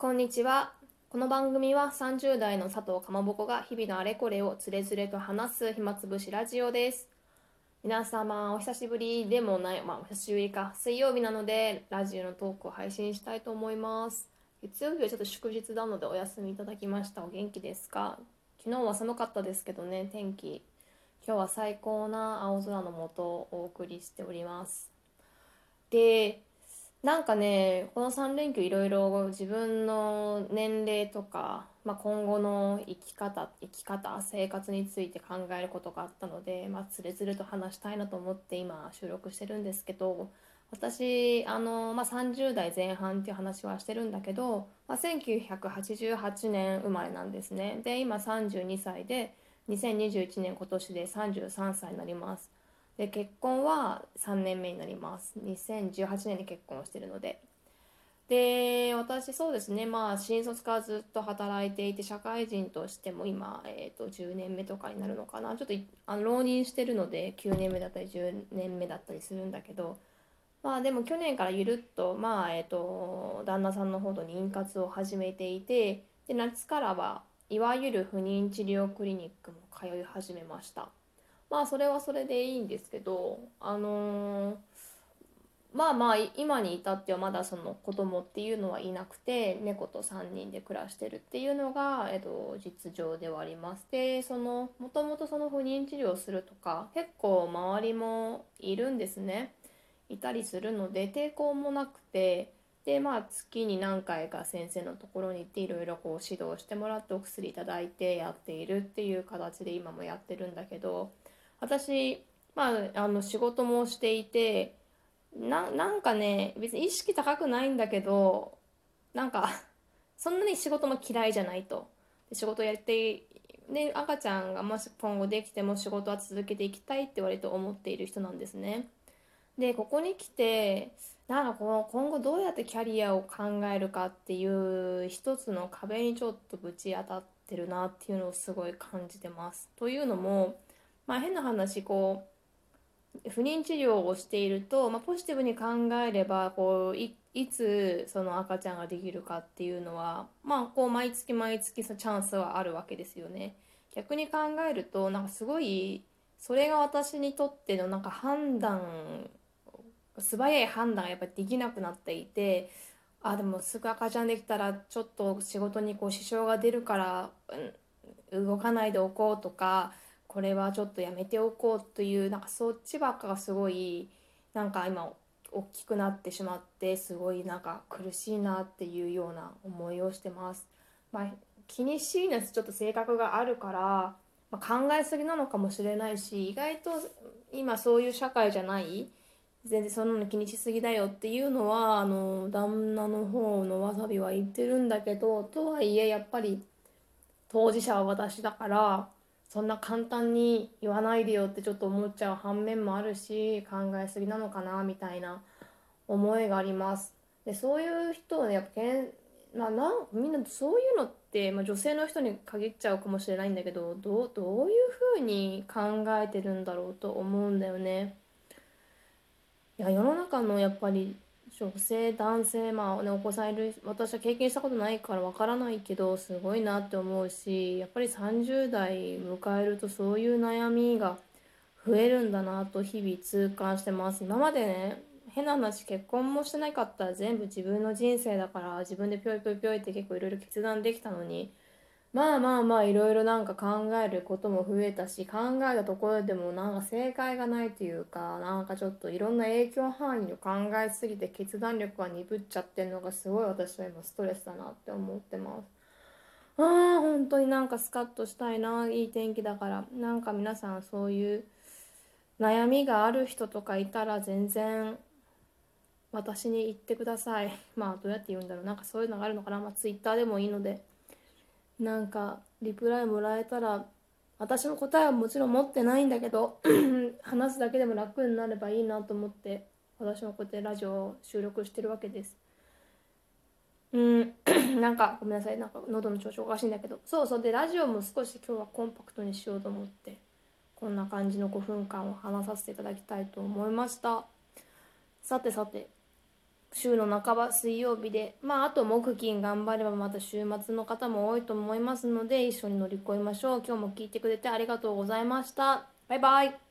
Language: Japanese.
こんにちは。この番組は30代の佐藤かまぼこが日々のあれこれをつれづれと話す暇つぶしラジオです。皆様お久しぶりでもない、まあお久しぶりか。水曜日なのでラジオのトークを配信したいと思います。月曜日はちょっと祝日なのでお休みいただきました。お元気ですか？昨日は寒かったですけどね、天気。今日は最高な青空の下お送りしております。で、なんかね、この3連休いろいろ自分の年齢とか、まあ、今後の生き方、生き方、生活について考えることがあったので、まあ、つれつれと話したいなと思って今収録してるんですけど、私、あの、まあ、30代前半っていう話はしてるんだけど、まあ、1988年生まれなんですね。で、今32歳で、2021年今年で33歳になります。で結婚は3年目になります。2018年に結婚してるので。で私そうですね。まあ新卒からずっと働いていて社会人としても今、えー、と10年目とかになるのかな。ちょっとあの浪人してるので9年目だったり10年目だったりするんだけど。まあでも去年からゆるっとまあえっ、ー、と旦那さんの方と妊活を始めていてで夏からはいわゆる不妊治療クリニックも通い始めました。まあそれはそれでいいんですけどあのー、まあまあ今に至ってはまだその子供っていうのはいなくて猫と3人で暮らしてるっていうのが、えっと、実情ではありますでそのもともとその不妊治療するとか結構周りもいるんですね。いたりするので抵抗もなくてでまあ月に何回か先生のところに行っていろいろこう指導してもらってお薬いただいてやっているっていう形で今もやってるんだけど私、まあ、あの仕事もしていてななんかね別に意識高くないんだけどなんか そんなに仕事も嫌いじゃないと。で仕事やってで赤ちゃんがもし今後できても仕事は続けていきたいって割と思っている人なんですね。でここに来てなんかこの今後どうやってキャリアを考えるかっていう一つの壁にちょっとぶち当たってるなっていうのをすごい感じてます。というのもまあ、変な話こう不妊治療をしていると、まあ、ポジティブに考えればこういつその赤ちゃんができるかっていうのは、まあ、こう毎月毎月そのチャンスはあるわけですよね。逆に考えるとなんかすごいそれが私にとってのなんか判断素早い判断がやっぱりできなくなっていてあでもすぐ赤ちゃんできたらちょっと仕事にこう支障が出るから、うん、動かないでおこうとかこれはちょっとやめておこうというなんかそっちばっかがすごいなんか今大きくなってしまってすごいなんか苦しいなっていうような思いをしてます。まあ、気にしいなちょっと性格があるから、まあ、考えすぎなのかもしれないし意外と今そういう社会じゃない全然そんなの気にしすぎだよっていうのはあの旦那の方のわさびは言ってるんだけどとはいえやっぱり当事者は私だからそんな簡単に言わないでよってちょっと思っちゃう反面もあるし考えすぎなのかなみたいな思いがあります。でそういう人はねやっぱけん、まあ、なみんなそういうのって、まあ、女性の人に限っちゃうかもしれないんだけどどうどういうふうに考えてるんだろうと思うんだよね。いや世の中のやっぱり女性男性まあねお子さんいる私は経験したことないからわからないけどすごいなって思うしやっぱり30代迎えるとそういう悩みが増えるんだなと日々痛感してます。今までね変な話結婚もしてなかったら全部自分の人生だから自分でぴょいぴょいぴょいって結構いろいろ決断できたのにまあまあまあいろいろなんか考えることも増えたし考えたところでもなんか正解がないというかなんかちょっといろんな影響範囲を考えすぎて決断力が鈍っちゃってるのがすごい私は今ストレスだなって思ってます。あー本当になんかスカッとしたいないい天気だから。なんか皆さんそういう悩みがある人とかいたら全然私に言ってください。まあどうやって言うんだろう。なんかそういうのがあるのかな。まあツイッターでもいいので。なんかリプライもらえたら私の答えはもちろん持ってないんだけど 話すだけでも楽になればいいなと思って私もこうやってラジオを収録してるわけです。うん なんかごめんなさい。なんか喉の調子おかしいんだけど。そうそう。でラジオも少し今日はコンパクトにしようと思ってこんな感じの5分間を話させていただきたいと思いました。さてさて。週の半ば水曜日でまああと木金頑張ればまた週末の方も多いと思いますので一緒に乗り越えましょう。今日も聞いてくれてありがとうございました。バイバイ。